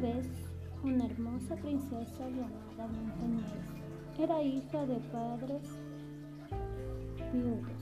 vez, una hermosa princesa llamada Blancanieves era hija de padres viudos.